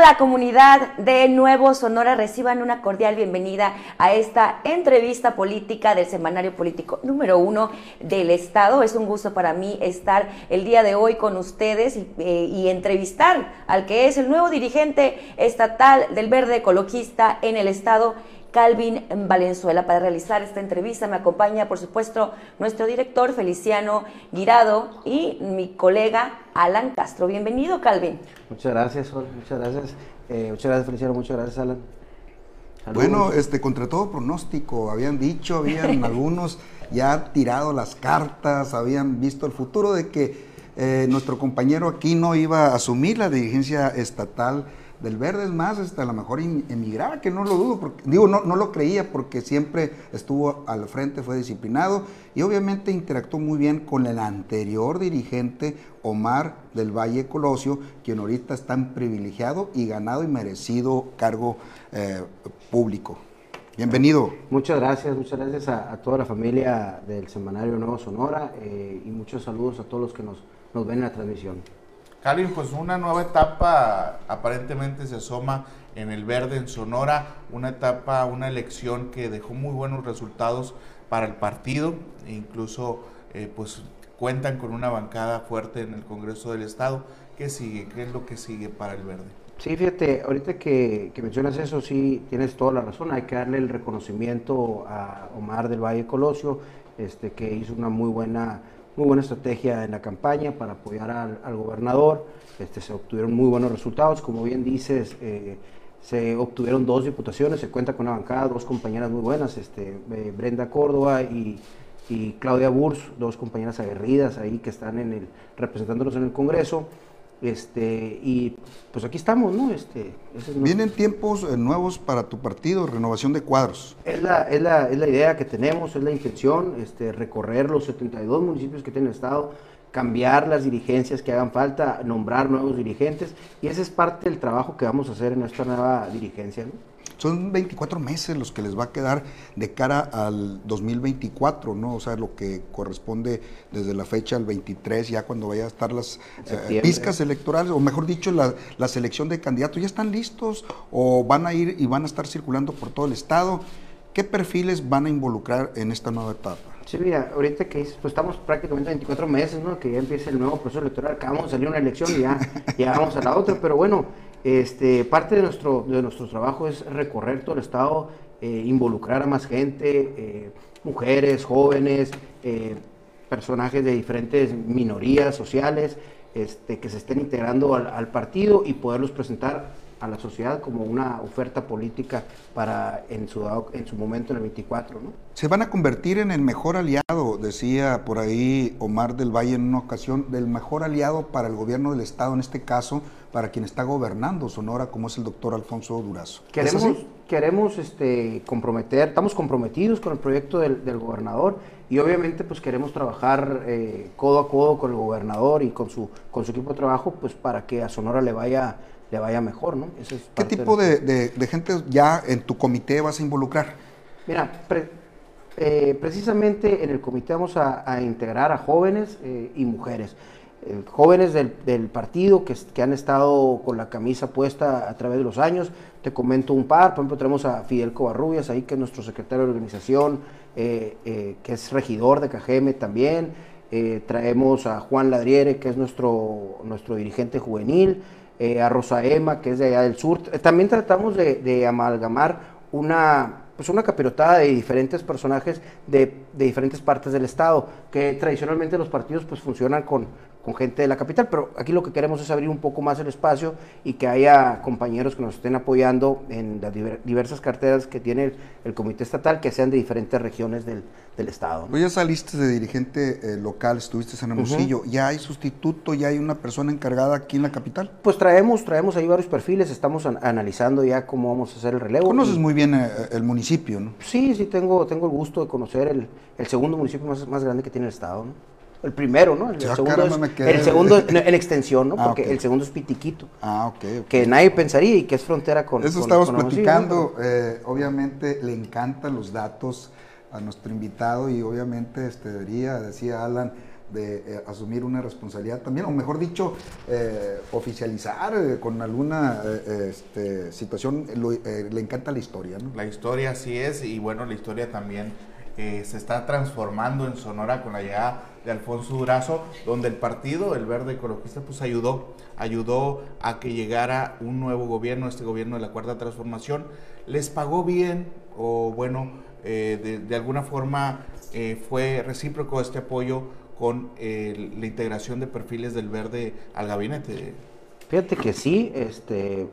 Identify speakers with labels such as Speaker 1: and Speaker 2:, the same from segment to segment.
Speaker 1: la comunidad de Nuevo Sonora reciban una cordial bienvenida a esta entrevista política del semanario político número uno del Estado. Es un gusto para mí estar el día de hoy con ustedes y, eh, y entrevistar al que es el nuevo dirigente estatal del Verde Ecologista en el Estado Calvin Valenzuela. Para realizar esta entrevista me acompaña, por supuesto, nuestro director Feliciano Guirado y mi colega Alan Castro. Bienvenido, Calvin.
Speaker 2: Muchas gracias, Sol. Muchas gracias. Eh, muchas gracias, Feliciano. Muchas gracias, Alan.
Speaker 3: Saludos. Bueno, este, contra todo pronóstico, habían dicho, habían algunos ya tirado las cartas, habían visto el futuro de que eh, nuestro compañero aquí no iba a asumir la dirigencia estatal del verde es más, hasta a lo mejor emigraba, que no lo dudo, porque, digo, no, no lo creía porque siempre estuvo al frente, fue disciplinado y obviamente interactuó muy bien con el anterior dirigente Omar del Valle Colosio, quien ahorita está en privilegiado y ganado y merecido cargo eh, público. Bienvenido.
Speaker 2: Muchas gracias, muchas gracias a, a toda la familia del Semanario Nuevo Sonora eh, y muchos saludos a todos los que nos, nos ven en la transmisión.
Speaker 4: Calvin, pues una nueva etapa aparentemente se asoma en el verde en Sonora, una etapa, una elección que dejó muy buenos resultados para el partido, e incluso eh, pues cuentan con una bancada fuerte en el Congreso del Estado. ¿Qué sigue? ¿Qué es lo que sigue para el verde?
Speaker 2: Sí, fíjate, ahorita que, que mencionas eso, sí, tienes toda la razón, hay que darle el reconocimiento a Omar del Valle Colosio, este, que hizo una muy buena muy buena estrategia en la campaña para apoyar al, gobernador. Este, se obtuvieron muy buenos resultados, como bien dices, eh, se obtuvieron dos diputaciones, se cuenta con una bancada, dos compañeras muy buenas, este, eh, Brenda Córdoba y, y, Claudia Burs, dos compañeras aguerridas ahí que están en el, representándonos en el Congreso. Este, y pues aquí estamos, ¿no? Este,
Speaker 3: es Vienen tiempos eh, nuevos para tu partido, renovación de cuadros.
Speaker 2: Es la, es la, es la idea que tenemos, es la intención, este, recorrer los 72 municipios que tiene el Estado, cambiar las dirigencias que hagan falta, nombrar nuevos dirigentes, y ese es parte del trabajo que vamos a hacer en esta nueva dirigencia, ¿no?
Speaker 3: Son 24 meses los que les va a quedar de cara al 2024, ¿no? O sea, lo que corresponde desde la fecha al 23, ya cuando vaya a estar las eh, pizcas electorales, o mejor dicho, la, la, selección de candidatos, ¿ya están listos o van a ir y van a estar circulando por todo el estado? ¿Qué perfiles van a involucrar en esta nueva etapa?
Speaker 2: Sí, mira, ahorita que pues estamos prácticamente 24 meses, ¿no? Que ya empieza el nuevo proceso electoral, acabamos de salir una elección y ya, ya vamos a la otra, pero bueno, este, parte de nuestro, de nuestro trabajo es recorrer todo el estado, eh, involucrar a más gente, eh, mujeres, jóvenes, eh, personajes de diferentes minorías sociales este, que se estén integrando al, al partido y poderlos presentar a la sociedad como una oferta política para en su, en su momento en el 24. ¿no?
Speaker 3: Se van a convertir en el mejor aliado, decía por ahí Omar del Valle en una ocasión, del mejor aliado para el gobierno del Estado, en este caso, para quien está gobernando Sonora, como es el doctor Alfonso Durazo.
Speaker 2: Queremos, queremos este, comprometer, estamos comprometidos con el proyecto del, del gobernador y obviamente pues queremos trabajar eh, codo a codo con el gobernador y con su, con su equipo de trabajo pues para que a Sonora le vaya le vaya mejor, ¿no?
Speaker 3: es ¿Qué tipo de, de, de, gente ya en tu comité vas a involucrar?
Speaker 2: Mira, pre, eh, precisamente en el comité vamos a, a integrar a jóvenes eh, y mujeres. Eh, jóvenes del, del partido que, que, han estado con la camisa puesta a través de los años. Te comento un par, por ejemplo, tenemos a Fidel Covarrubias ahí, que es nuestro secretario de organización, que es regidor de Cajeme también. traemos a Juan Ladriere, que es nuestro, nuestro dirigente juvenil eh, a Rosa Emma, que es de allá del sur. También tratamos de, de amalgamar una, pues una capirotada de diferentes personajes de, de, diferentes partes del estado, que tradicionalmente los partidos pues funcionan con, con gente de la capital, pero aquí lo que queremos es abrir un poco más el espacio y que haya compañeros que nos estén apoyando en las diversas carteras que tiene el, el comité estatal, que sean de diferentes regiones del, del estado.
Speaker 3: ¿no? ya saliste de dirigente eh, local, estuviste en Hermosillo, uh -huh. ¿ya hay sustituto, ya hay una persona encargada aquí en la capital?
Speaker 2: Pues traemos, traemos ahí varios perfiles, estamos an analizando ya cómo vamos a hacer el relevo.
Speaker 3: Conoces y... muy bien eh, el municipio, ¿no?
Speaker 2: Sí, sí, tengo, tengo el gusto de conocer el, el segundo municipio más, más grande que tiene el estado, ¿no? El primero, ¿no? El,
Speaker 3: ya,
Speaker 2: segundo,
Speaker 3: caramba,
Speaker 2: es, el segundo en, en, extensión, ¿no? Porque ah, okay. el segundo es Pitiquito.
Speaker 3: Ah, ok. okay.
Speaker 2: Que nadie pensaría y que es frontera con.
Speaker 3: Eso
Speaker 2: con,
Speaker 3: estamos
Speaker 2: con
Speaker 3: platicando. ¿no? eh, obviamente le encantan los datos a nuestro invitado y obviamente este, debería, decía Alan, de asumir una responsabilidad también, o mejor dicho, oficializar con alguna este, situación, le encanta la historia. ¿no?
Speaker 4: La historia sí es, y bueno, la historia también se está transformando en Sonora con la llegada de Alfonso Durazo, donde el partido, el Verde Ecologista, pues ayudó, ayudó a que llegara un nuevo gobierno, este gobierno de la Cuarta Transformación, les pagó bien o bueno, eh, de, alguna forma eh, fue recíproco este apoyo con eh, la integración de perfiles del Verde al gabinete.
Speaker 2: Fíjate que sí, este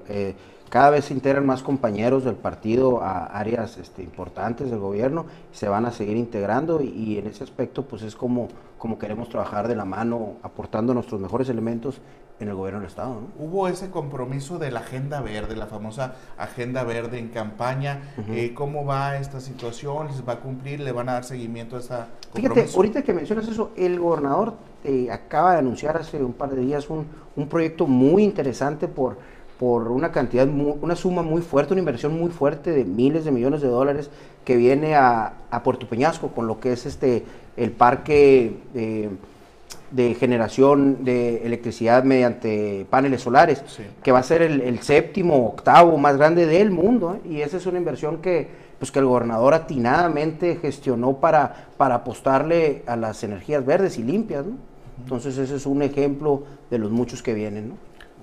Speaker 2: cada vez se integran más compañeros del partido a áreas este, importantes del gobierno, se van a seguir integrando y, en ese aspecto pues es como, como queremos trabajar de la mano, aportando nuestros mejores elementos en el gobierno del Estado.
Speaker 4: Hubo ese compromiso de la Agenda Verde, la famosa Agenda Verde en campaña. Eh, ¿Cómo va esta situación? ¿Les va a cumplir? ¿Le van a dar seguimiento a esta
Speaker 2: compromiso? Fíjate, ahorita que mencionas eso, el gobernador eh, acaba de anunciar hace un par de días un, un proyecto muy interesante por por una cantidad, una suma muy fuerte, una inversión muy fuerte de miles de millones de dólares que viene a, Puerto Peñasco con lo que es este el parque de, generación de electricidad mediante paneles solares, que va a ser el, séptimo, octavo más grande del mundo. ¿eh? Y esa es una inversión que, pues, que el gobernador atinadamente gestionó para, para apostarle a las energías verdes y limpias. Entonces ese es un ejemplo de los muchos que vienen. ¿no?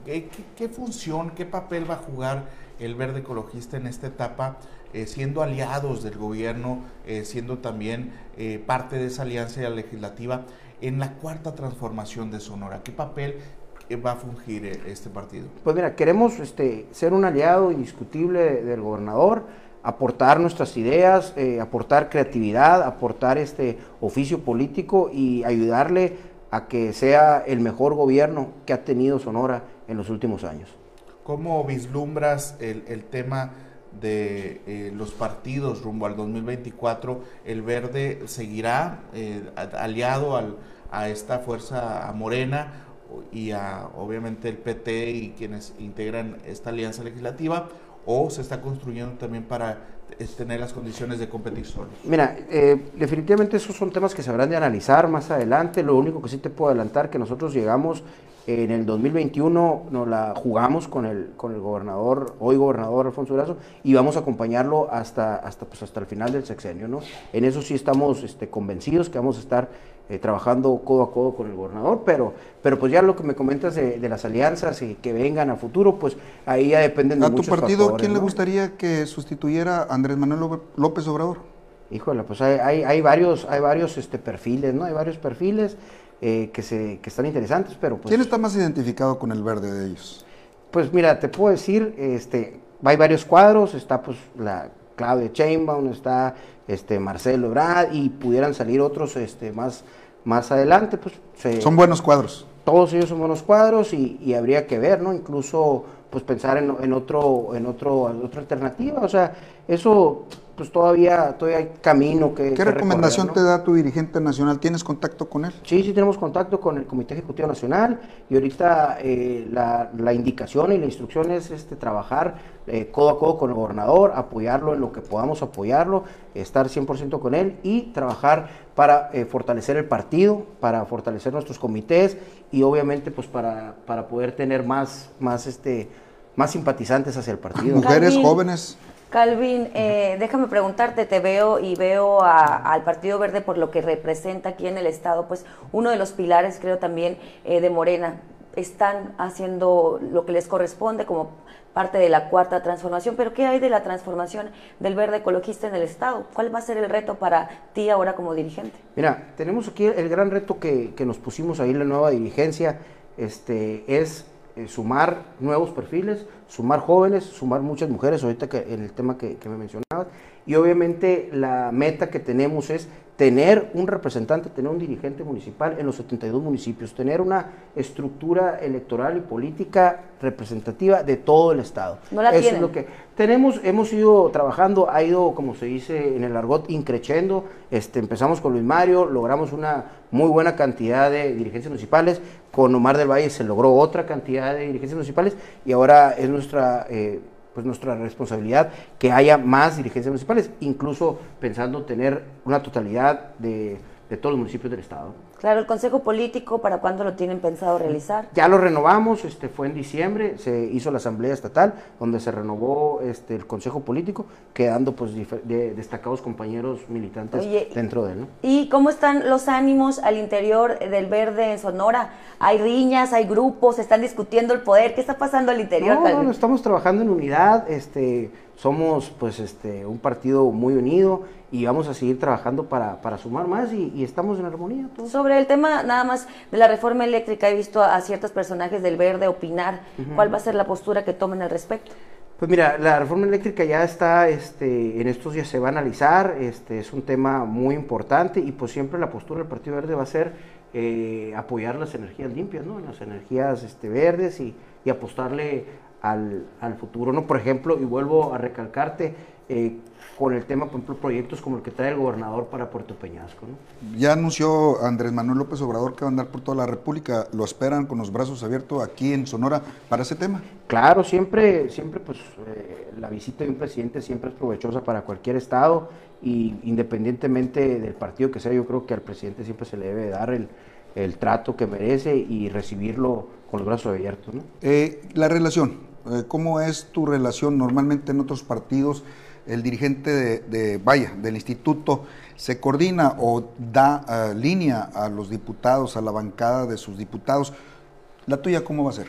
Speaker 4: ¿Qué, función, qué papel va a jugar el verde ecologista en esta etapa, eh, siendo aliados del gobierno, eh, siendo también eh, parte de esa alianza legislativa en la cuarta transformación de Sonora? ¿Qué papel va a fungir este partido?
Speaker 2: Pues mira, queremos este, ser un aliado indiscutible del gobernador, aportar nuestras ideas, aportar creatividad, aportar este oficio político y ayudarle a que sea el mejor gobierno que ha tenido Sonora en los últimos años.
Speaker 4: ¿Cómo vislumbras el, tema de eh, los partidos rumbo al 2024? ¿El verde seguirá eh, aliado a esta fuerza morena y a obviamente el PT y quienes integran esta alianza legislativa? ¿O se está construyendo también para tener las condiciones de competir solos?
Speaker 2: Mira, eh, definitivamente esos son temas que se habrán de analizar más adelante. Lo único que sí te puedo adelantar que nosotros llegamos en el 2021 nos la jugamos con el, con el gobernador, hoy gobernador Alfonso Durazo, y vamos a acompañarlo hasta, hasta, pues hasta el final del sexenio. ¿no? En eso sí estamos este, convencidos que vamos a estar eh, trabajando codo a codo con el gobernador, pero, pero pues ya lo que me comentas de, las alianzas y que vengan a futuro, pues ahí ya dependen de
Speaker 3: ¿A tu partido quién le gustaría que sustituyera a Andrés Manuel López Obrador?
Speaker 2: Híjole, pues hay, hay, hay varios, hay varios este, perfiles, ¿no? Hay varios perfiles. Eh, que, se, que están interesantes, pero pues...
Speaker 3: ¿Quién está más identificado con el verde de ellos?
Speaker 2: Pues mira, te puedo decir, este, hay varios cuadros, está pues la Claudia Chainbaum, está este Marcelo Ebrard y pudieran salir otros este, más, más adelante, pues...
Speaker 3: son buenos cuadros.
Speaker 2: Todos ellos son buenos cuadros y, y habría que ver, ¿no? Incluso pues pensar en, en, otro, en otro, otra alternativa, o sea, eso pues todavía, todavía hay camino que...
Speaker 3: ¿Qué recomendación te da tu dirigente nacional? ¿Tienes contacto con él?
Speaker 2: Sí, sí tenemos contacto con el Comité Ejecutivo Nacional y ahorita eh, la, la, indicación y la instrucción es este, trabajar eh, codo a codo con el gobernador, apoyarlo en lo que podamos apoyarlo, estar 100% con él y trabajar para eh, fortalecer el partido, para fortalecer nuestros comités y obviamente pues para, para poder tener más, más, este, más simpatizantes hacia el partido.
Speaker 3: Mujeres, jóvenes.
Speaker 1: Calvin, eh, déjame preguntarte, te veo y veo al Partido Verde por lo que representa aquí en el Estado, pues uno de los pilares creo también eh, de Morena. Están haciendo lo que les corresponde como parte de la cuarta transformación, pero ¿qué hay de la transformación del verde ecologista en el Estado? ¿Cuál va a ser el reto para ti ahora como dirigente?
Speaker 2: Mira, tenemos aquí el gran reto que, que nos pusimos ahí en la nueva dirigencia, este, es eh, sumar nuevos perfiles, sumar jóvenes, sumar muchas mujeres, ahorita que en el tema que, que me mencionabas, y obviamente la meta que tenemos es tener un representante, tener un dirigente municipal en los 72 municipios, tener una estructura electoral y política representativa de todo el estado.
Speaker 1: No la
Speaker 2: Eso es lo que tenemos, hemos ido trabajando, ha ido, como se dice en el argot, increciendo. Este, empezamos con Luis Mario, logramos una muy buena cantidad de dirigencias municipales, con Omar del Valle se logró otra cantidad de dirigencias municipales y ahora es nuestra eh, pues nuestra responsabilidad que haya más dirigencias municipales, incluso pensando tener una totalidad de, todos los municipios del Estado.
Speaker 1: Claro, el Consejo Político, ¿para cuándo lo tienen pensado realizar?
Speaker 2: Ya lo renovamos, este fue en diciembre, se hizo la Asamblea Estatal, donde se renovó este el Consejo Político, quedando pues destacados compañeros militantes dentro de él.
Speaker 1: ¿Y cómo están los ánimos al interior del Verde en Sonora? ¿Hay riñas, hay grupos, están discutiendo el poder? ¿Qué está pasando al interior?
Speaker 2: No, no, estamos trabajando en unidad, este, somos pues este un partido muy unido y vamos a seguir trabajando para, para sumar más y, estamos en armonía.
Speaker 1: Todos. Sobre el tema nada más de la reforma eléctrica, he visto a, ciertos personajes del verde opinar. ¿Cuál va a ser la postura que tomen al respecto?
Speaker 2: Pues mira, la reforma eléctrica ya está, este, en estos días se va a analizar, este, es un tema muy importante y pues siempre la postura del Partido Verde va a ser eh, apoyar las energías limpias, ¿no? las energías este, verdes y, y apostarle al, al, futuro, ¿no? Por ejemplo, y vuelvo a recalcarte, eh, con el tema, por ejemplo, proyectos como el que trae el gobernador para Puerto Peñasco. ¿no?
Speaker 3: Ya anunció Andrés Manuel López Obrador que va a andar por toda la República. ¿Lo esperan con los brazos abiertos aquí en Sonora para ese tema?
Speaker 2: Claro, siempre, siempre pues eh, la visita de un presidente siempre es provechosa para cualquier estado y independientemente del partido que sea, yo creo que al presidente siempre se le debe dar el, el trato que merece y recibirlo con los brazos abiertos. ¿no?
Speaker 3: Eh, la relación, ¿cómo es tu relación normalmente en otros partidos? el dirigente de, vaya, del instituto se coordina o da eh, línea a los diputados, a la bancada de sus diputados. ¿La tuya cómo va a ser?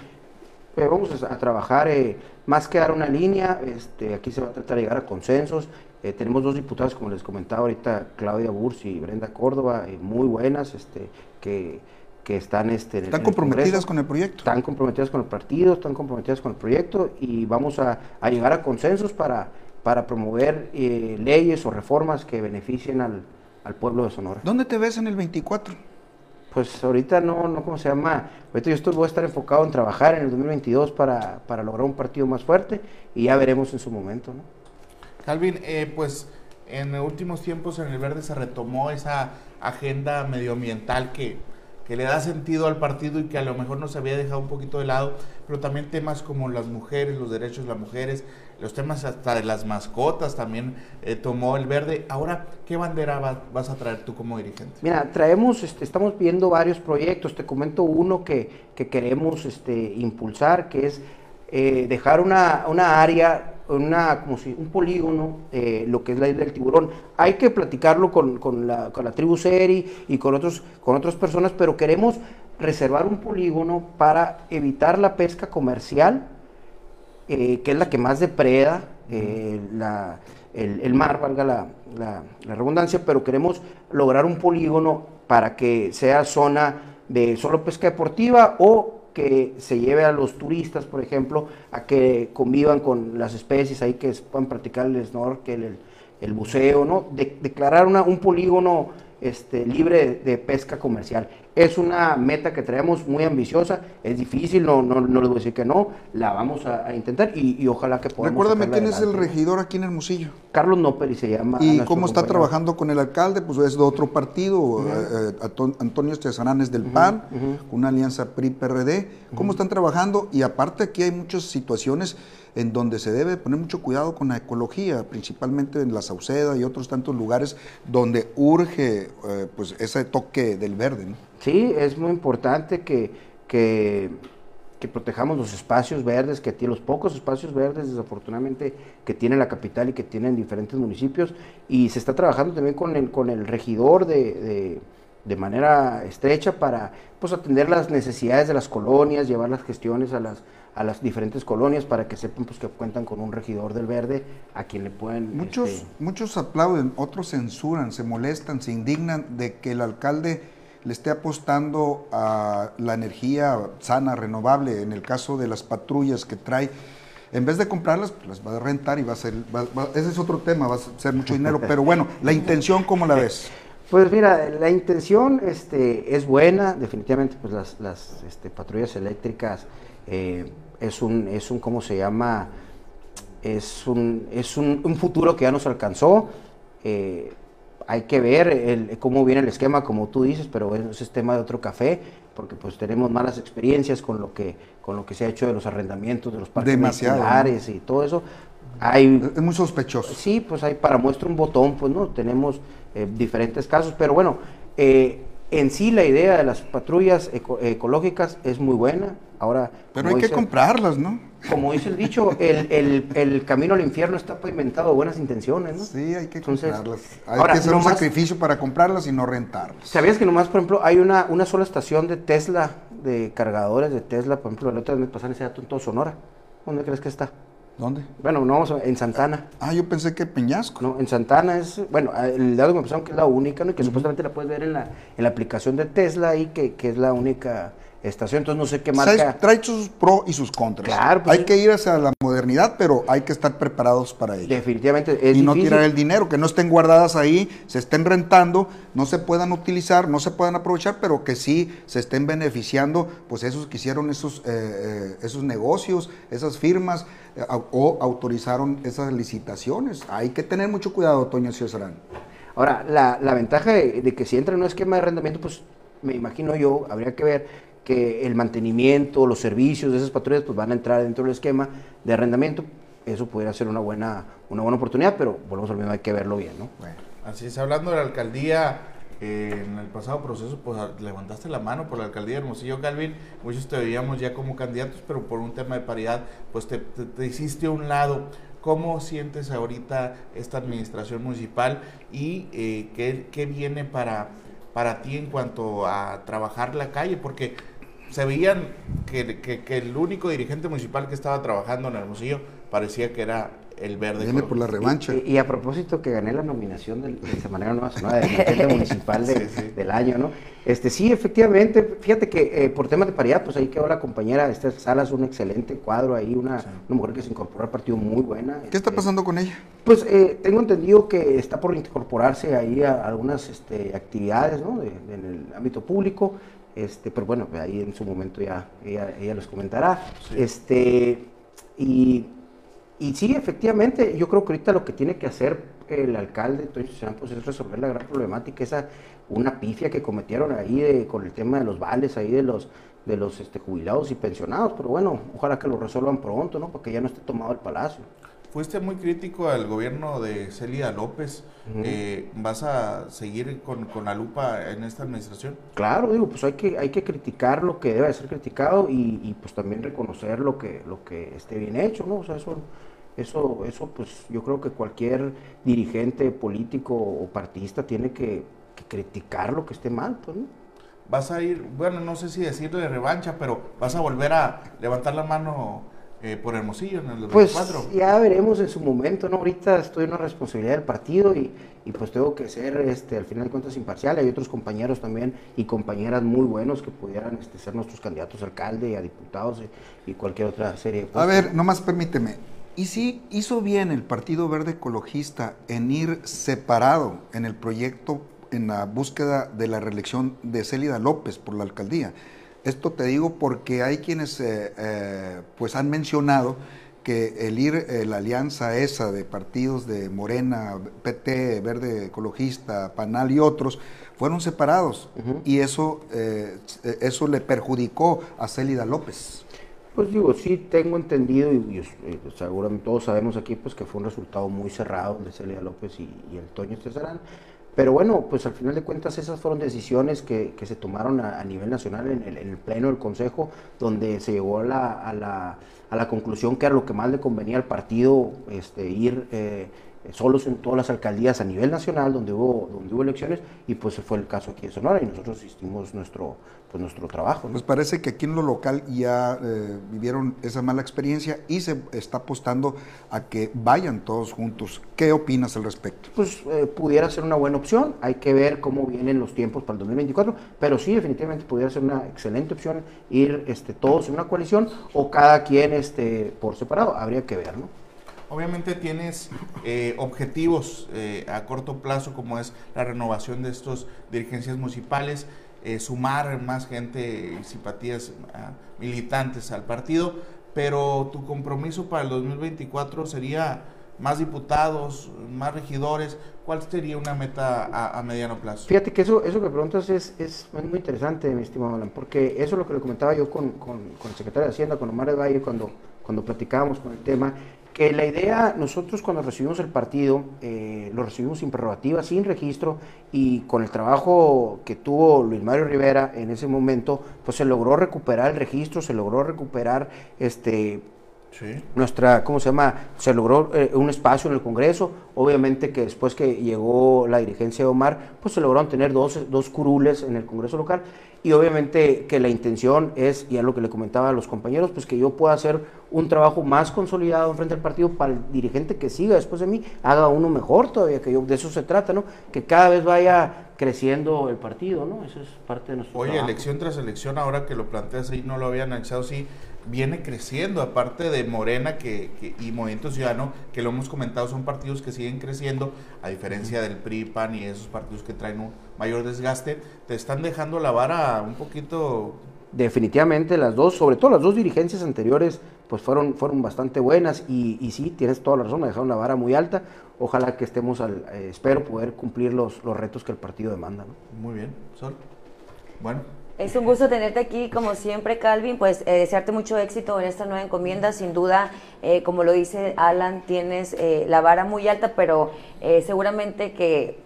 Speaker 2: Pues vamos a, trabajar, eh, más que dar una línea, este, aquí se va a tratar de llegar a consensos. Eh, tenemos dos diputadas, como les comentaba ahorita, Claudia Burs y Brenda Córdoba, muy buenas, este, que, que están... Este,
Speaker 3: ¿Están comprometidas con el proyecto?
Speaker 2: Están comprometidas con el partido, están comprometidas con el proyecto y vamos a, a llegar a consensos para para promover eh, leyes o reformas que beneficien al, pueblo de Sonora.
Speaker 3: ¿Dónde te ves en el 24?
Speaker 2: Pues ahorita no, no ¿cómo se llama? Ahorita yo estoy, voy a estar enfocado en trabajar en el 2022 para, para lograr un partido más fuerte y ya veremos en su momento. ¿no?
Speaker 4: Calvin, eh, pues en últimos tiempos en el Verde se retomó esa agenda medioambiental que que le da sentido al partido y que a lo mejor nos había dejado un poquito de lado, pero también temas como las mujeres, los derechos de las mujeres, los temas hasta de las mascotas también eh, tomó el verde. Ahora, ¿qué bandera vas a traer tú como dirigente?
Speaker 2: Mira, traemos, este, estamos viendo varios proyectos, te comento uno que, que queremos este, impulsar, que es eh, dejar una, una área una, como si, un polígono, eh, lo que es la isla del tiburón. Hay que platicarlo con, con, la, con la tribu Seri y con, otros, con otras personas, pero queremos reservar un polígono para evitar la pesca comercial, eh, que es la que más depreda eh, el, el, mar, valga la redundancia, pero queremos lograr un polígono para que sea zona de solo pesca deportiva o que se lleve a los turistas, por ejemplo, a que convivan con las especies ahí que puedan practicar el snorkel, el, el buceo, ¿no? declarar una, un polígono este, libre de, pesca comercial. Es una meta que traemos muy ambiciosa, es difícil, no, no, no les voy a decir que no, la vamos a, intentar y, ojalá que podamos.
Speaker 3: Recuérdame quién es el regidor aquí en Hermosillo.
Speaker 2: Carlos Noperi se llama.
Speaker 3: ¿Y cómo está trabajando con el alcalde? Pues es de otro partido, eh, eh, Antonio Estezanán es del PAN, una alianza PRI-PRD. ¿Cómo están trabajando? Y aparte aquí hay muchas situaciones en donde se debe poner mucho cuidado con la ecología, principalmente en la Sauceda y otros tantos lugares donde urge eh, pues ese toque del verde.
Speaker 2: Sí, es muy importante que, que, protejamos los espacios verdes, que tiene los pocos espacios verdes desafortunadamente que tiene la capital y que tienen diferentes municipios y se está trabajando también con el, con el regidor de, de manera estrecha para pues, atender las necesidades de las colonias, llevar las gestiones a las, a las diferentes colonias para que sepan pues, que cuentan con un regidor del verde a quien le pueden...
Speaker 3: Muchos, este, muchos aplauden, otros censuran, se molestan, se indignan de que el alcalde le esté apostando a la energía sana, renovable, en el caso de las patrullas que trae. En vez de comprarlas, pues las va a rentar y va a ser, ese es otro tema, va a ser mucho dinero, pero bueno, la intención, ¿cómo la ves?
Speaker 2: Pues mira, la intención este, es buena, definitivamente pues las, las este, patrullas eléctricas eh, es un, es un, ¿cómo se llama? Es un, es un, un futuro que ya nos alcanzó. Eh, hay que ver el, cómo viene el esquema, como tú dices, pero ese es tema de otro café, porque pues tenemos malas experiencias con lo que, con lo que se ha hecho de los arrendamientos, de los parques nacionales y todo eso. Hay,
Speaker 3: es muy sospechoso.
Speaker 2: Sí, pues hay para muestra un botón, pues no, tenemos eh, diferentes casos, pero bueno, eh, en sí la idea de las patrullas ecológicas es muy buena. Ahora,
Speaker 3: pero hay que comprarlas, ¿no?
Speaker 2: Como dice el dicho, el, camino al infierno está pavimentado de buenas intenciones, ¿no?
Speaker 3: Sí, hay que comprarlas. Hay que hacer un sacrificio para comprarlas y no rentarlas.
Speaker 2: ¿Sabías que nomás, por ejemplo, hay una, una sola estación de Tesla, de cargadores de Tesla, por ejemplo, el otro día me pasaron ese dato en todo Sonora? ¿Dónde crees que está?
Speaker 3: ¿Dónde?
Speaker 2: Bueno, no, en Santana.
Speaker 3: Ah, yo pensé que Peñasco.
Speaker 2: No, en Santana es, bueno, el dato que me pasaron que es la única, ¿no? Y que supuestamente la puedes ver en la, en la aplicación de Tesla y que, que es la única estación, entonces no sé qué marca.
Speaker 3: Trae sus pros y sus contras. Claro, pues hay que ir hacia la modernidad, pero hay que estar preparados para ello.
Speaker 2: Definitivamente.
Speaker 3: Es y no tirar el dinero, que no estén guardadas ahí, se estén rentando, no se puedan utilizar, no se puedan aprovechar, pero que sí se estén beneficiando, pues esos que hicieron esos, eh, eh, esos negocios, esas firmas, eh, o autorizaron esas licitaciones. Hay que tener mucho cuidado, Toño Césarán.
Speaker 2: Ahora, la, la ventaja de, de, que si entra en un esquema de arrendamiento, pues me imagino yo, habría que ver que el mantenimiento, los servicios de esas patrullas pues van a entrar dentro del esquema de arrendamiento. Eso pudiera ser una buena, una buena oportunidad, pero volvemos al mismo, hay que verlo bien, ¿no?
Speaker 4: Bueno, así es, hablando de la alcaldía, eh, en el pasado proceso, pues levantaste la mano por la alcaldía de Hermosillo, Calvin. Muchos te veíamos ya como candidatos, pero por un tema de paridad, pues te, hiciste a un lado. ¿Cómo sientes ahorita esta administración municipal y eh, qué, qué, viene para, para ti en cuanto a trabajar la calle? Porque se veían que, que, el único dirigente municipal que estaba trabajando en Hermosillo parecía que era el verde.
Speaker 3: Viene por la revancha.
Speaker 2: Y, a propósito que gané la nominación del, del Semanario Nueva Sonora de dirigente municipal del año, ¿no? Este, sí, efectivamente, fíjate que eh, por temas de paridad, pues ahí quedó la compañera Esther Salas, un excelente cuadro ahí, una, una mujer que se incorporó al partido muy buena.
Speaker 3: ¿Qué está este, pasando con ella?
Speaker 2: Pues eh, tengo entendido que está por incorporarse ahí a, algunas este, actividades, ¿no? en el ámbito público. Este, pero bueno, ahí en su momento ya ella, los comentará. Este, y, y, sí, efectivamente, yo creo que ahorita lo que tiene que hacer el alcalde Toño es resolver la gran problemática, esa una pifia que cometieron ahí con el tema de los vales ahí de los de los este, jubilados y pensionados, pero bueno, ojalá que lo resuelvan pronto, ¿no? Porque ya no esté tomado el palacio.
Speaker 4: Fuiste muy crítico al gobierno de Celia López. Eh, ¿Vas a seguir con, la lupa en esta administración?
Speaker 2: Claro, digo, pues hay que, hay que criticar lo que debe ser criticado y, pues también reconocer lo que, lo que esté bien hecho, ¿no? O sea, eso, eso, eso pues yo creo que cualquier dirigente político o partista tiene que, criticar lo que esté mal, pues, ¿no?
Speaker 4: Vas a ir, bueno, no sé si decirlo de revancha, pero vas a volver a levantar la mano eh, por Hermosillo en el
Speaker 2: 2004. Pues ya veremos en su momento, ¿no? Ahorita estoy en una responsabilidad del partido y, pues tengo que ser, este, al final de cuentas, imparcial. Hay otros compañeros también y compañeras muy buenos que pudieran este, ser nuestros candidatos a alcalde y a diputados y, cualquier otra serie.
Speaker 3: a ver, nomás permíteme. ¿Y si hizo bien el Partido Verde Ecologista en ir separado en el proyecto, en la búsqueda de la reelección de Célida López por la alcaldía? Esto te digo porque hay quienes eh, eh, pues han mencionado que el ir, eh, la alianza esa de partidos de Morena, PT, Verde Ecologista, Panal y otros, fueron separados y eso, eso le perjudicó a Célida López.
Speaker 2: Pues digo, sí tengo entendido y, seguramente todos sabemos aquí pues que fue un resultado muy cerrado de Célida López y, y el Toño Cesarán. Pero bueno, pues al final de cuentas esas fueron decisiones que, que se tomaron a, nivel nacional en el, en el, pleno del Consejo, donde se llegó a la, a la, a la conclusión que era lo que más le convenía al partido este, ir eh, solos en todas las alcaldías a nivel nacional donde hubo, donde hubo elecciones y pues fue el caso aquí de Sonora y nosotros hicimos nuestro, pues nuestro trabajo.
Speaker 3: Pues parece que aquí en lo local ya eh, vivieron esa mala experiencia y se está apostando a que vayan todos juntos. ¿Qué opinas al respecto?
Speaker 2: Pues eh, pudiera ser una buena opción, hay que ver cómo vienen los tiempos para el 2024, pero sí definitivamente pudiera ser una excelente opción ir este, todos en una coalición o cada quien este, por separado, habría que ver, ¿no?
Speaker 4: Obviamente tienes eh, objetivos eh, a corto plazo como es la renovación de estas dirigencias municipales, eh, sumar más gente y simpatías ah, militantes al partido, pero tu compromiso para el 2024 sería más diputados, más regidores. ¿Cuál sería una meta a, mediano plazo?
Speaker 2: Fíjate que eso, eso que preguntas es, es muy interesante, mi estimado Alan, porque eso es lo que le comentaba yo con, con, el secretario de Hacienda, con Omar de Valle, cuando, cuando platicábamos con el tema Que la idea, nosotros cuando recibimos el partido, eh, lo recibimos sin prerrogativa, sin registro, y con el trabajo que tuvo Luis Mario Rivera en ese momento, pues se logró recuperar el registro, se logró recuperar este nuestra, ¿cómo se llama? Se logró eh, un espacio en el Congreso. Obviamente que después que llegó la dirigencia de Omar, pues se lograron tener dos, dos curules en el Congreso local. Y obviamente que la intención es, y es lo que le comentaba a los compañeros, pues que yo pueda hacer un trabajo más consolidado frente al partido para el dirigente que siga después de mí, haga uno mejor todavía, que yo, de eso se trata, ¿no? Que cada vez vaya creciendo el partido, ¿no? Eso es parte de nuestro
Speaker 4: Oye, elección tras elección, ahora que lo planteas ahí, no lo había analizado, sí, viene creciendo, aparte de Morena que, y Movimiento Ciudadano, que lo hemos comentado, son partidos que siguen creciendo, a diferencia del PRI, PAN y esos partidos que traen un mayor desgaste, te están dejando la vara un poquito...
Speaker 2: Definitivamente las dos, sobre todo las dos dirigencias anteriores, pues fueron, fueron bastante buenas y, y sí, tienes toda la razón, dejaron la vara muy alta. Ojalá que estemos, al, eh, espero poder cumplir los, los retos que el partido demanda.
Speaker 4: Muy bien, Sol. Bueno,
Speaker 1: es un gusto tenerte aquí, como siempre, Calvin. Pues eh, desearte mucho éxito en esta nueva encomienda. Sin duda, eh, como lo dice Alan, tienes eh, la vara muy alta, pero seguramente que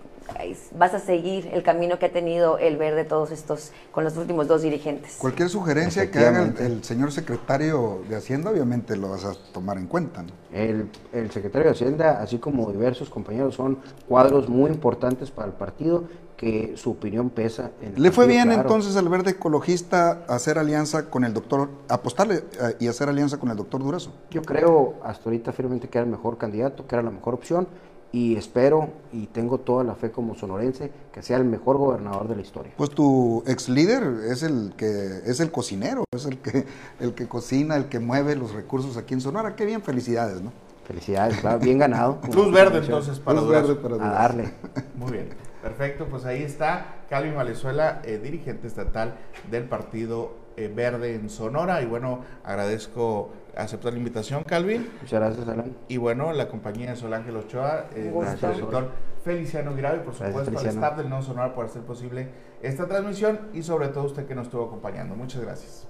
Speaker 1: vas a seguir el camino que ha tenido el verde todos estos con los últimos dos dirigentes.
Speaker 3: Cualquier sugerencia que haga el, señor secretario de Hacienda, obviamente lo vas a tomar en cuenta.
Speaker 2: El, el, secretario de Hacienda, así como diversos compañeros, son cuadros muy importantes para el partido que su opinión pesa.
Speaker 3: En ¿Le fue bien entonces al verde ecologista hacer alianza con el doctor, apostarle eh, y hacer alianza con el doctor Durazo?
Speaker 2: Yo creo hasta ahorita firmemente que era el mejor candidato, que era la mejor opción y espero y tengo toda la fe como sonorense que sea el mejor gobernador de la historia.
Speaker 3: Pues tu ex líder es el que es el cocinero, es el que el que cocina, el que mueve los recursos aquí en Sonora. Qué bien, felicidades, ¿no?
Speaker 2: Felicidades, claro, bien ganado.
Speaker 4: Luz verde entonces para
Speaker 3: Luz verde para
Speaker 2: A darle.
Speaker 4: Muy bien. Perfecto, pues ahí está Calvin Valenzuela, eh, dirigente estatal del Partido eh, Verde en Sonora. Y bueno, agradezco aceptar la invitación, Calvin.
Speaker 2: Muchas gracias, Alan.
Speaker 4: Y bueno, la compañía de Sol Ángel Ochoa, eh, nuestro director Feliciano Grave, y por supuesto al staff del No Sonora por hacer posible esta transmisión y sobre todo usted que nos estuvo acompañando. Muchas gracias.